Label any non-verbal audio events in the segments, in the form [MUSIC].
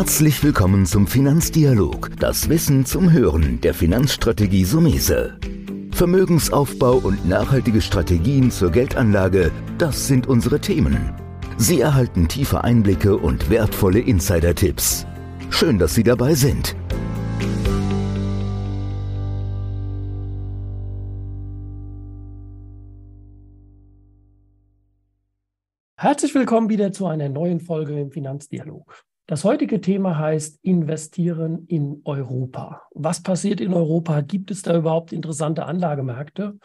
Herzlich willkommen zum Finanzdialog, das Wissen zum Hören der Finanzstrategie Sumese. Vermögensaufbau und nachhaltige Strategien zur Geldanlage, das sind unsere Themen. Sie erhalten tiefe Einblicke und wertvolle Insider-Tipps. Schön, dass Sie dabei sind. Herzlich willkommen wieder zu einer neuen Folge im Finanzdialog. Das heutige Thema heißt Investieren in Europa. Was passiert in Europa? Gibt es da überhaupt interessante Anlagemärkte?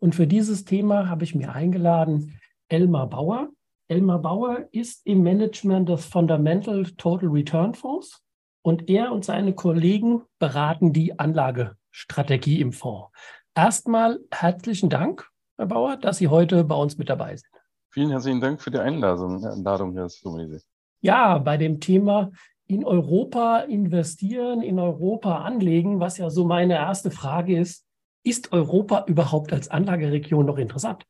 Und für dieses Thema habe ich mir eingeladen Elmar Bauer. Elmar Bauer ist im Management des Fundamental Total Return Fonds und er und seine Kollegen beraten die Anlagestrategie im Fonds. Erstmal herzlichen Dank, Herr Bauer, dass Sie heute bei uns mit dabei sind. Vielen herzlichen Dank für die Einladung, Einladung Herr Sumese. Ja, bei dem Thema in Europa investieren, in Europa anlegen, was ja so meine erste Frage ist, ist Europa überhaupt als Anlageregion noch interessant?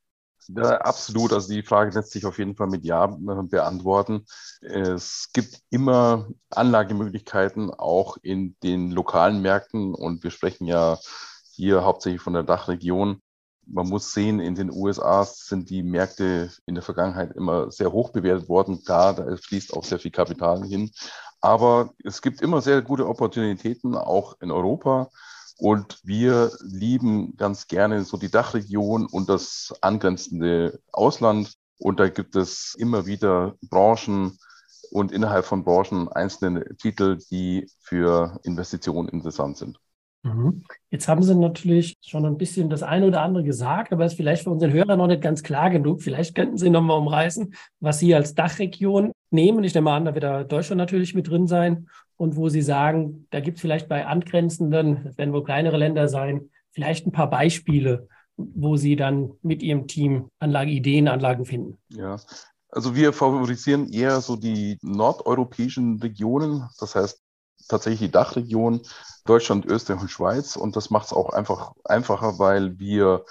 Ja, absolut. Also die Frage lässt sich auf jeden Fall mit Ja beantworten. Es gibt immer Anlagemöglichkeiten auch in den lokalen Märkten und wir sprechen ja hier hauptsächlich von der Dachregion man muss sehen, in den USA sind die Märkte in der Vergangenheit immer sehr hoch bewertet worden. Klar, da fließt auch sehr viel Kapital hin. Aber es gibt immer sehr gute Opportunitäten, auch in Europa. Und wir lieben ganz gerne so die Dachregion und das angrenzende Ausland. Und da gibt es immer wieder Branchen und innerhalb von Branchen einzelne Titel, die für Investitionen interessant sind. Mhm. Jetzt haben Sie natürlich schon ein bisschen das eine oder andere gesagt, aber es ist vielleicht für unseren Hörer noch nicht ganz klar genug. Vielleicht könnten Sie nochmal umreißen, was Sie als Dachregion nehmen. Ich nehme an, da wird da Deutschland natürlich mit drin sein und wo Sie sagen, da gibt es vielleicht bei angrenzenden, das werden wohl kleinere Länder sein, vielleicht ein paar Beispiele, wo Sie dann mit Ihrem Team Anlageideen, Anlagen finden. Ja, also wir favorisieren eher so die nordeuropäischen Regionen, das heißt tatsächlich die Dachregion Deutschland, Österreich und Schweiz. Und das macht es auch einfach einfacher, weil wir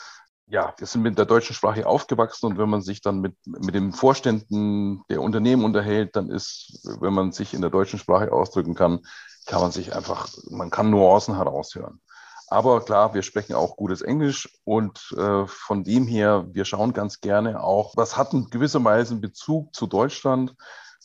ja, wir sind mit der deutschen Sprache aufgewachsen und wenn man sich dann mit, mit den Vorständen der Unternehmen unterhält, dann ist, wenn man sich in der deutschen Sprache ausdrücken kann, kann man sich einfach, man kann Nuancen heraushören. Aber klar, wir sprechen auch gutes Englisch und äh, von dem her, wir schauen ganz gerne auch, was hat in gewisser Weise einen Bezug zu Deutschland.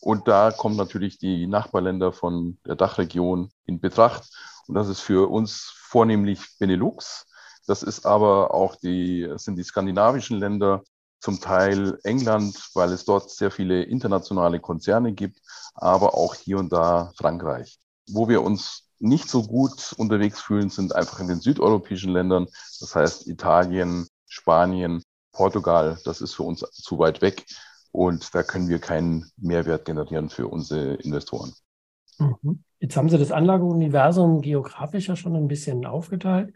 Und da kommen natürlich die Nachbarländer von der Dachregion in Betracht. Und das ist für uns vornehmlich Benelux. Das ist aber auch die, sind die skandinavischen Länder, zum Teil England, weil es dort sehr viele internationale Konzerne gibt, aber auch hier und da Frankreich. Wo wir uns nicht so gut unterwegs fühlen, sind einfach in den südeuropäischen Ländern. Das heißt Italien, Spanien, Portugal. Das ist für uns zu weit weg. Und da können wir keinen Mehrwert generieren für unsere Investoren. Mhm. Jetzt haben Sie das Anlageuniversum geografisch ja schon ein bisschen aufgeteilt.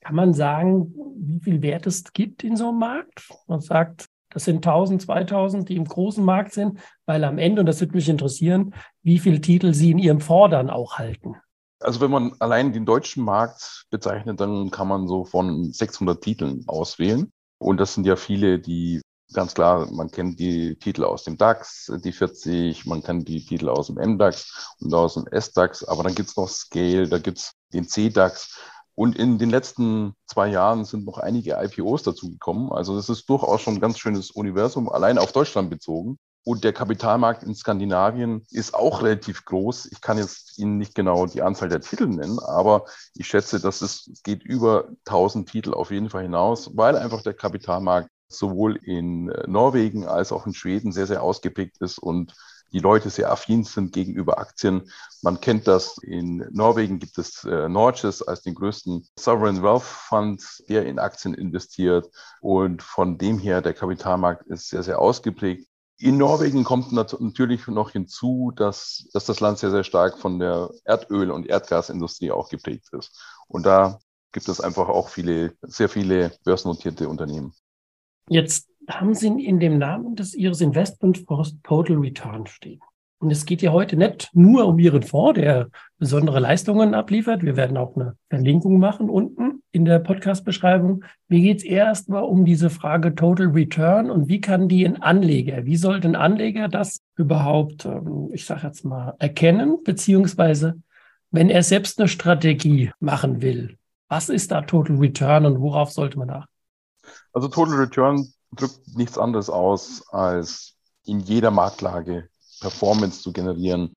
Kann man sagen, wie viel Wert es gibt in so einem Markt? Man sagt, das sind 1000, 2000, die im großen Markt sind, weil am Ende, und das würde mich interessieren, wie viele Titel Sie in Ihrem Fordern auch halten. Also wenn man allein den deutschen Markt bezeichnet, dann kann man so von 600 Titeln auswählen. Und das sind ja viele, die Ganz klar, man kennt die Titel aus dem DAX, die 40, man kennt die Titel aus dem MDAX und aus dem SDAX, aber dann gibt's noch Scale, da gibt's den CDAX. Und in den letzten zwei Jahren sind noch einige IPOs dazugekommen. Also das ist durchaus schon ein ganz schönes Universum, allein auf Deutschland bezogen. Und der Kapitalmarkt in Skandinavien ist auch relativ groß. Ich kann jetzt Ihnen nicht genau die Anzahl der Titel nennen, aber ich schätze, dass es geht über 1000 Titel auf jeden Fall hinaus, weil einfach der Kapitalmarkt sowohl in äh, Norwegen als auch in Schweden sehr, sehr ausgeprägt ist und die Leute sehr affin sind gegenüber Aktien. Man kennt das, in Norwegen gibt es äh, Norges als den größten Sovereign Wealth Fund, der in Aktien investiert. Und von dem her, der Kapitalmarkt ist sehr, sehr ausgeprägt. In Norwegen kommt natürlich noch hinzu, dass, dass das Land sehr, sehr stark von der Erdöl- und Erdgasindustrie auch geprägt ist. Und da gibt es einfach auch viele, sehr viele börsennotierte Unternehmen. Jetzt haben Sie in dem Namen des Ihres Investmentfonds Total Return stehen. Und es geht ja heute nicht nur um Ihren Fonds, der besondere Leistungen abliefert. Wir werden auch eine Verlinkung machen unten in der Podcast-Beschreibung. Mir geht es erstmal um diese Frage Total Return und wie kann die ein Anleger, wie sollte ein Anleger das überhaupt, ähm, ich sage jetzt mal, erkennen, beziehungsweise wenn er selbst eine Strategie machen will, was ist da Total Return und worauf sollte man achten? Also Total Return drückt nichts anderes aus, als in jeder Marktlage Performance zu generieren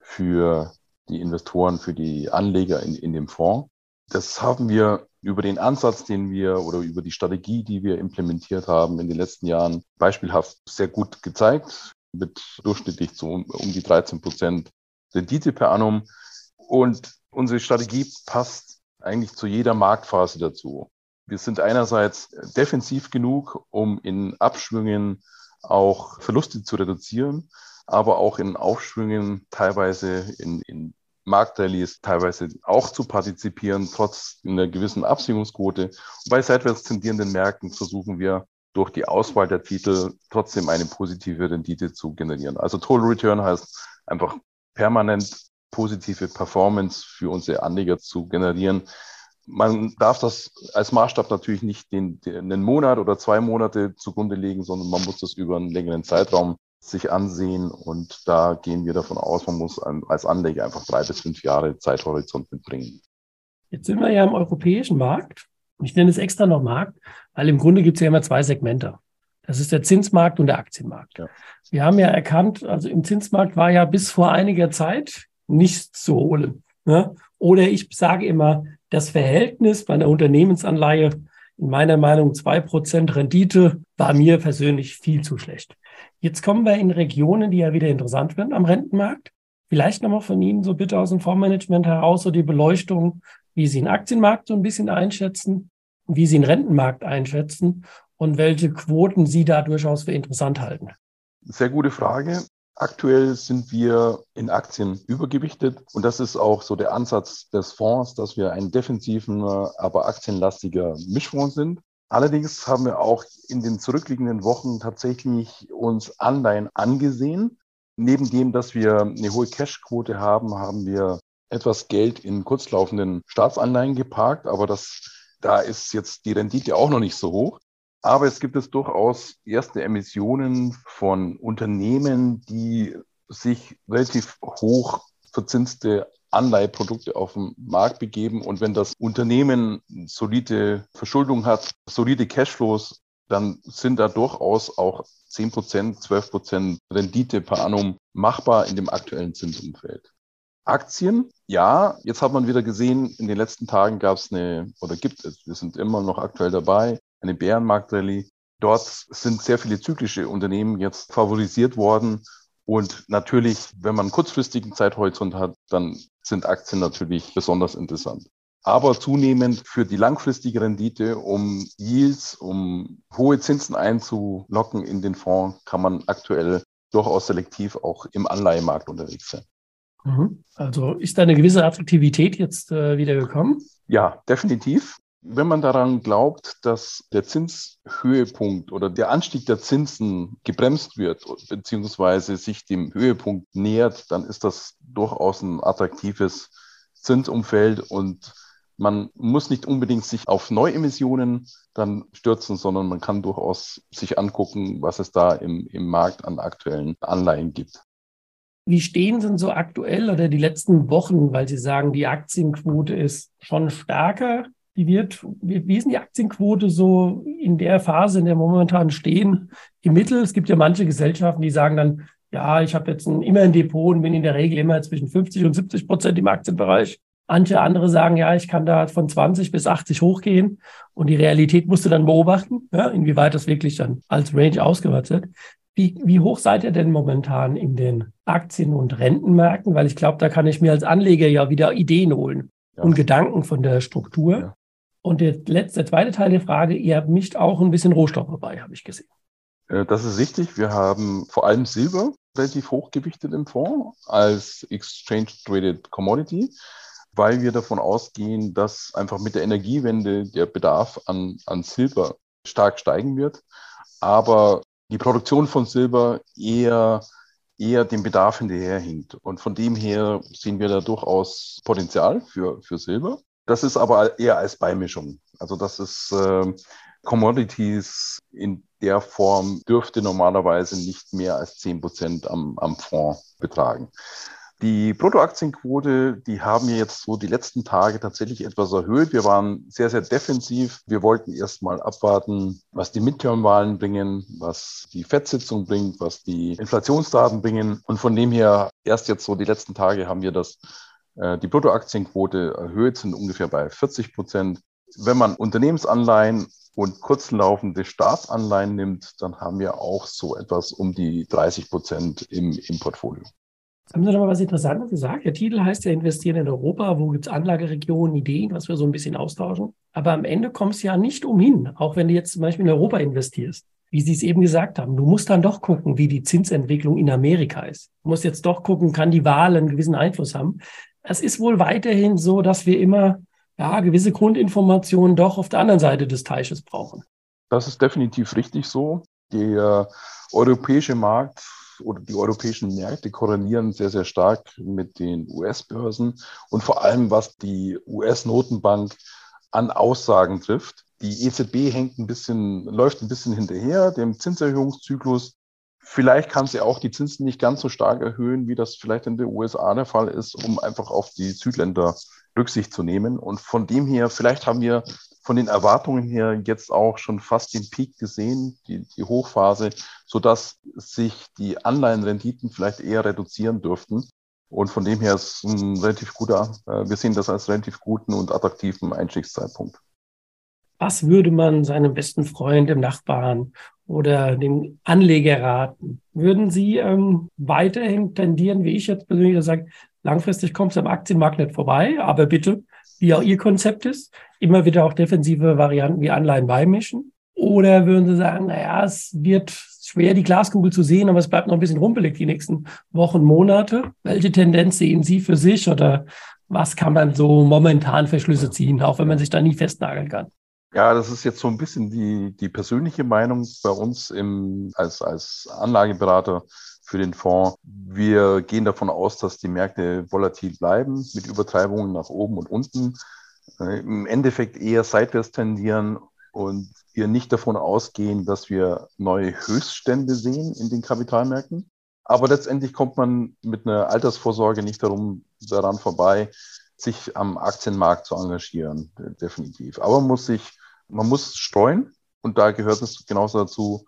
für die Investoren, für die Anleger in, in dem Fonds. Das haben wir über den Ansatz, den wir oder über die Strategie, die wir implementiert haben in den letzten Jahren, beispielhaft sehr gut gezeigt, mit durchschnittlich so um, um die 13 Prozent Rendite per annum. Und unsere Strategie passt eigentlich zu jeder Marktphase dazu. Wir sind einerseits defensiv genug, um in Abschwüngen auch Verluste zu reduzieren, aber auch in Aufschwüngen teilweise in, in Marktrallies teilweise auch zu partizipieren, trotz einer gewissen Absicherungsquote. Und bei seitwärts tendierenden Märkten versuchen wir durch die Auswahl der Titel trotzdem eine positive Rendite zu generieren. Also Total Return heißt einfach permanent positive Performance für unsere Anleger zu generieren. Man darf das als Maßstab natürlich nicht den, den, einen Monat oder zwei Monate zugrunde legen, sondern man muss das über einen längeren Zeitraum sich ansehen. Und da gehen wir davon aus, man muss als Anleger einfach drei bis fünf Jahre Zeithorizont mitbringen. Jetzt sind wir ja im europäischen Markt. Ich nenne es extra noch Markt, weil im Grunde gibt es ja immer zwei Segmente. Das ist der Zinsmarkt und der Aktienmarkt. Ja. Wir haben ja erkannt, also im Zinsmarkt war ja bis vor einiger Zeit nichts zu holen. Ne? Oder ich sage immer, das Verhältnis bei einer Unternehmensanleihe, in meiner Meinung zwei Prozent Rendite, war mir persönlich viel zu schlecht. Jetzt kommen wir in Regionen, die ja wieder interessant werden am Rentenmarkt. Vielleicht nochmal von Ihnen so bitte aus dem Fondsmanagement heraus so die Beleuchtung, wie Sie den Aktienmarkt so ein bisschen einschätzen, wie Sie den Rentenmarkt einschätzen und welche Quoten Sie da durchaus für interessant halten. Sehr gute Frage. Aktuell sind wir in Aktien übergewichtet und das ist auch so der Ansatz des Fonds, dass wir ein defensiven, aber aktienlastiger Mischfonds sind. Allerdings haben wir auch in den zurückliegenden Wochen tatsächlich uns Anleihen angesehen. Neben dem, dass wir eine hohe Cashquote haben, haben wir etwas Geld in kurzlaufenden Staatsanleihen geparkt, aber das, da ist jetzt die Rendite auch noch nicht so hoch. Aber es gibt es durchaus erste Emissionen von Unternehmen, die sich relativ hoch verzinste Anleiheprodukte auf den Markt begeben. Und wenn das Unternehmen solide Verschuldung hat, solide Cashflows, dann sind da durchaus auch 10 Prozent, 12 Prozent Rendite per annum machbar in dem aktuellen Zinsumfeld. Aktien, ja, jetzt hat man wieder gesehen, in den letzten Tagen gab es eine, oder gibt es, wir sind immer noch aktuell dabei, eine Bärenmarktrallye. Dort sind sehr viele zyklische Unternehmen jetzt favorisiert worden und natürlich, wenn man einen kurzfristigen Zeithorizont hat, dann sind Aktien natürlich besonders interessant. Aber zunehmend für die langfristige Rendite, um Yields, um hohe Zinsen einzulocken in den Fonds, kann man aktuell durchaus selektiv auch im Anleihemarkt unterwegs sein. Mhm. Also ist da eine gewisse Attraktivität jetzt äh, wieder gekommen? Ja, definitiv. Wenn man daran glaubt, dass der Zinshöhepunkt oder der Anstieg der Zinsen gebremst wird, beziehungsweise sich dem Höhepunkt nähert, dann ist das durchaus ein attraktives Zinsumfeld und man muss nicht unbedingt sich auf Neuemissionen dann stürzen, sondern man kann durchaus sich angucken, was es da im, im Markt an aktuellen Anleihen gibt. Wie stehen denn so aktuell oder die letzten Wochen, weil Sie sagen, die Aktienquote ist schon stärker wie wird, wie ist denn die Aktienquote so in der Phase, in der wir momentan stehen, im Mittel? Es gibt ja manche Gesellschaften, die sagen dann, ja, ich habe jetzt ein, immer ein Depot und bin in der Regel immer zwischen 50 und 70 Prozent im Aktienbereich. Manche andere sagen, ja, ich kann da von 20 bis 80 hochgehen und die Realität musst du dann beobachten, ja, inwieweit das wirklich dann als Range ausgewertet wird. Wie, wie hoch seid ihr denn momentan in den Aktien- und Rentenmärkten? Weil ich glaube, da kann ich mir als Anleger ja wieder Ideen holen ja. und Gedanken von der Struktur. Ja. Und der letzte, zweite Teil der Frage, ihr habt nicht auch ein bisschen Rohstoff dabei, habe ich gesehen. Äh, das ist richtig. Wir haben vor allem Silber relativ hochgewichtet im Fonds als Exchange Traded Commodity, weil wir davon ausgehen, dass einfach mit der Energiewende der Bedarf an, an Silber stark steigen wird. Aber die Produktion von Silber eher eher dem Bedarf hinterherhinkt. Und von dem her sehen wir da durchaus Potenzial für, für Silber. Das ist aber eher als Beimischung. Also das ist äh, Commodities in der Form dürfte normalerweise nicht mehr als 10 Prozent am, am Fonds betragen. Die Bruttoaktienquote, die haben wir jetzt so die letzten Tage tatsächlich etwas erhöht. Wir waren sehr, sehr defensiv. Wir wollten erst mal abwarten, was die Midterm-Wahlen bringen, was die FED-Sitzung bringt, was die Inflationsdaten bringen. Und von dem her, erst jetzt so die letzten Tage haben wir das, die Bruttoaktienquote erhöht, sind ungefähr bei 40 Prozent. Wenn man Unternehmensanleihen und kurzlaufende Staatsanleihen nimmt, dann haben wir auch so etwas um die 30 Prozent im, im Portfolio. Haben Sie noch mal was Interessantes gesagt? Der Titel heißt ja Investieren in Europa. Wo gibt es Anlageregionen, Ideen, was wir so ein bisschen austauschen? Aber am Ende kommst du ja nicht umhin, auch wenn du jetzt zum Beispiel in Europa investierst. Wie Sie es eben gesagt haben, du musst dann doch gucken, wie die Zinsentwicklung in Amerika ist. Du musst jetzt doch gucken, kann die Wahl einen gewissen Einfluss haben. Es ist wohl weiterhin so, dass wir immer ja, gewisse Grundinformationen doch auf der anderen Seite des Teiches brauchen. Das ist definitiv richtig so. Der europäische Markt oder die europäischen Märkte korrelieren sehr, sehr stark mit den US-Börsen und vor allem was die US-Notenbank an Aussagen trifft. Die EZB hängt ein bisschen, läuft ein bisschen hinterher dem Zinserhöhungszyklus. Vielleicht kann sie auch die Zinsen nicht ganz so stark erhöhen, wie das vielleicht in den USA der Fall ist, um einfach auf die Südländer Rücksicht zu nehmen. Und von dem her, vielleicht haben wir von den Erwartungen her jetzt auch schon fast den Peak gesehen, die, die Hochphase, sodass sich die Anleihenrenditen vielleicht eher reduzieren dürften. Und von dem her ist ein relativ guter, äh, wir sehen das als relativ guten und attraktiven Einstiegszeitpunkt. Was würde man seinem besten Freund, dem Nachbarn oder dem Anleger raten? Würden Sie ähm, weiterhin tendieren, wie ich jetzt persönlich sage, langfristig kommt es am Aktienmarkt nicht vorbei, aber bitte wie auch Ihr Konzept ist, immer wieder auch defensive Varianten wie Anleihen beimischen? Oder würden Sie sagen, naja, es wird schwer, die Glaskugel zu sehen, aber es bleibt noch ein bisschen rumpelig die nächsten Wochen, Monate? Welche Tendenz sehen Sie für sich oder was kann man so momentan für Schlüsse ziehen, auch wenn man sich da nie festnageln kann? Ja, das ist jetzt so ein bisschen die, die persönliche Meinung bei uns im, als, als Anlageberater für den Fonds. Wir gehen davon aus, dass die Märkte volatil bleiben mit Übertreibungen nach oben und unten. Äh, Im Endeffekt eher seitwärts tendieren und wir nicht davon ausgehen, dass wir neue Höchststände sehen in den Kapitalmärkten. Aber letztendlich kommt man mit einer Altersvorsorge nicht darum, daran vorbei, sich am Aktienmarkt zu engagieren, definitiv. Aber man muss sich, man muss streuen und da gehört es genauso dazu,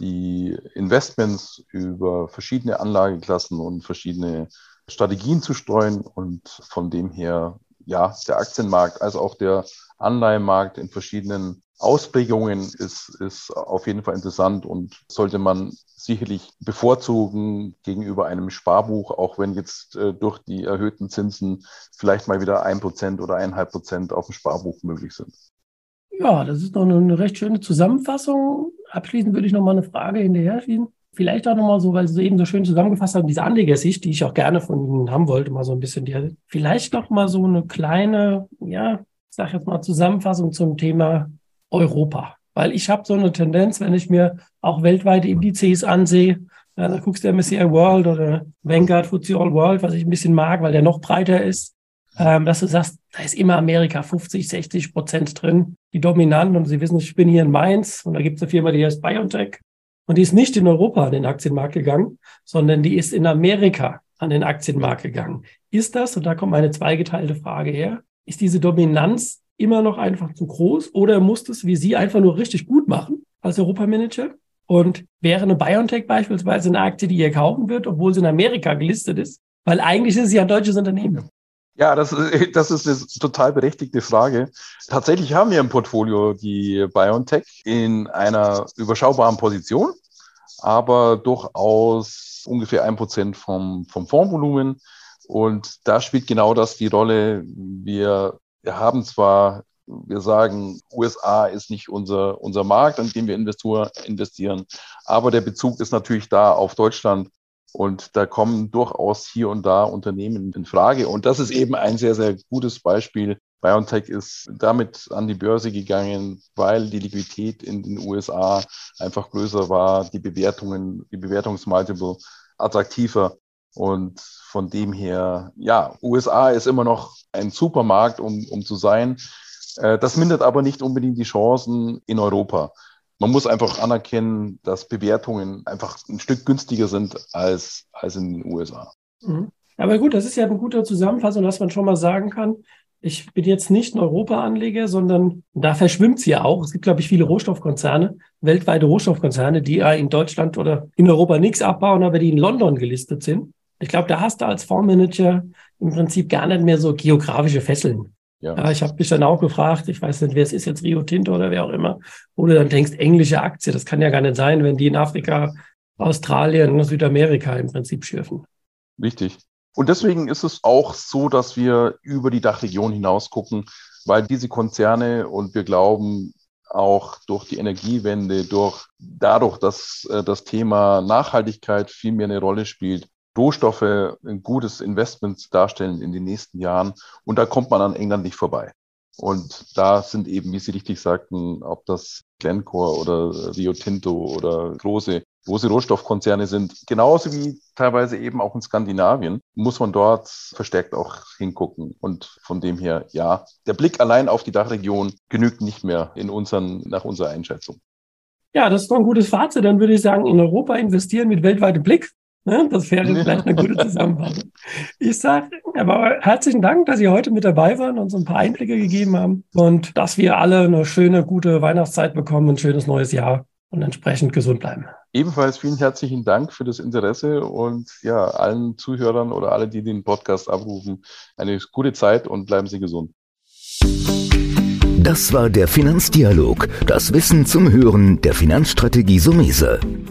die Investments über verschiedene Anlageklassen und verschiedene Strategien zu streuen und von dem her, ja, der Aktienmarkt als auch der Anleihenmarkt in verschiedenen Ausprägungen ist, ist auf jeden Fall interessant und sollte man sicherlich bevorzugen gegenüber einem Sparbuch, auch wenn jetzt äh, durch die erhöhten Zinsen vielleicht mal wieder ein Prozent oder eineinhalb Prozent auf dem Sparbuch möglich sind. Ja, das ist doch eine recht schöne Zusammenfassung. Abschließend würde ich noch mal eine Frage hinterher schieben. Vielleicht auch noch mal so, weil Sie eben so schön zusammengefasst haben, diese Anlegersicht, die ich auch gerne von Ihnen haben wollte, mal so ein bisschen. Die, vielleicht noch mal so eine kleine, ja, ich sag jetzt mal Zusammenfassung zum Thema Europa. Weil ich habe so eine Tendenz, wenn ich mir auch weltweite Indizes ansehe, ja, da guckst du MSCI World oder Vanguard FTSE All World, was ich ein bisschen mag, weil der noch breiter ist ähm, dass du sagst, da ist immer Amerika 50, 60 Prozent drin, die dominant. Und Sie wissen, ich bin hier in Mainz und da gibt es eine Firma, die heißt BioNTech. Und die ist nicht in Europa an den Aktienmarkt gegangen, sondern die ist in Amerika an den Aktienmarkt gegangen. Ist das, und da kommt meine zweigeteilte Frage her, ist diese Dominanz immer noch einfach zu groß oder muss das wie Sie einfach nur richtig gut machen als Europamanager? Und wäre eine BioNTech beispielsweise eine Aktie, die ihr kaufen wird, obwohl sie in Amerika gelistet ist? Weil eigentlich ist sie ja ein deutsches Unternehmen. Ja, das, [LAUGHS] das ist eine total berechtigte Frage. Tatsächlich haben wir im Portfolio die BioNTech in einer überschaubaren Position, aber durchaus ungefähr ein Prozent vom, vom Fondsvolumen. Und da spielt genau das die Rolle. Wir, wir haben zwar, wir sagen, USA ist nicht unser, unser Markt, an dem wir Investor investieren, aber der Bezug ist natürlich da auf Deutschland und da kommen durchaus hier und da Unternehmen in Frage. Und das ist eben ein sehr, sehr gutes Beispiel. BioNTech ist damit an die Börse gegangen, weil die Liquidität in den USA einfach größer war, die Bewertungen, die Bewertungsmultiple attraktiver. Und von dem her, ja, USA ist immer noch ein Supermarkt, um, um zu sein. Äh, das mindert aber nicht unbedingt die Chancen in Europa. Man muss einfach anerkennen, dass Bewertungen einfach ein Stück günstiger sind als, als in den USA. Mhm. Aber gut, das ist ja eine gute Zusammenfassung, dass man schon mal sagen kann, ich bin jetzt nicht ein Europa-Anleger, sondern da verschwimmt es ja auch. Es gibt, glaube ich, viele Rohstoffkonzerne, weltweite Rohstoffkonzerne, die ja in Deutschland oder in Europa nichts abbauen, aber die in London gelistet sind. Ich glaube, da hast du als Fondsmanager im Prinzip gar nicht mehr so geografische Fesseln. Ja. ja ich habe mich dann auch gefragt, ich weiß nicht, wer es ist jetzt, Rio Tinto oder wer auch immer, wo du dann denkst, englische Aktie, das kann ja gar nicht sein, wenn die in Afrika, Australien und Südamerika im Prinzip schürfen. Richtig. Und deswegen ist es auch so, dass wir über die Dachregion hinaus gucken, weil diese Konzerne und wir glauben, auch durch die Energiewende, durch dadurch, dass äh, das Thema Nachhaltigkeit viel mehr eine Rolle spielt, Rohstoffe ein gutes Investment darstellen in den nächsten Jahren. Und da kommt man an England nicht vorbei. Und da sind eben, wie Sie richtig sagten, ob das Glencore oder Rio Tinto oder große, große Rohstoffkonzerne sind, genauso wie teilweise eben auch in Skandinavien, muss man dort verstärkt auch hingucken. Und von dem her, ja, der Blick allein auf die Dachregion genügt nicht mehr in unseren, nach unserer Einschätzung. Ja, das ist doch ein gutes Fazit. Dann würde ich sagen, in Europa investieren mit weltweitem Blick. Ne? Das wäre vielleicht eine gute Zusammenfassung. Ich sage aber herzlichen Dank, dass Sie heute mit dabei waren und uns ein paar Einblicke gegeben haben und dass wir alle eine schöne, gute Weihnachtszeit bekommen, ein schönes neues Jahr und entsprechend gesund bleiben. Ebenfalls vielen herzlichen Dank für das Interesse und ja, allen Zuhörern oder alle, die den Podcast abrufen, eine gute Zeit und bleiben Sie gesund. Das war der Finanzdialog, das Wissen zum Hören der Finanzstrategie Sumese.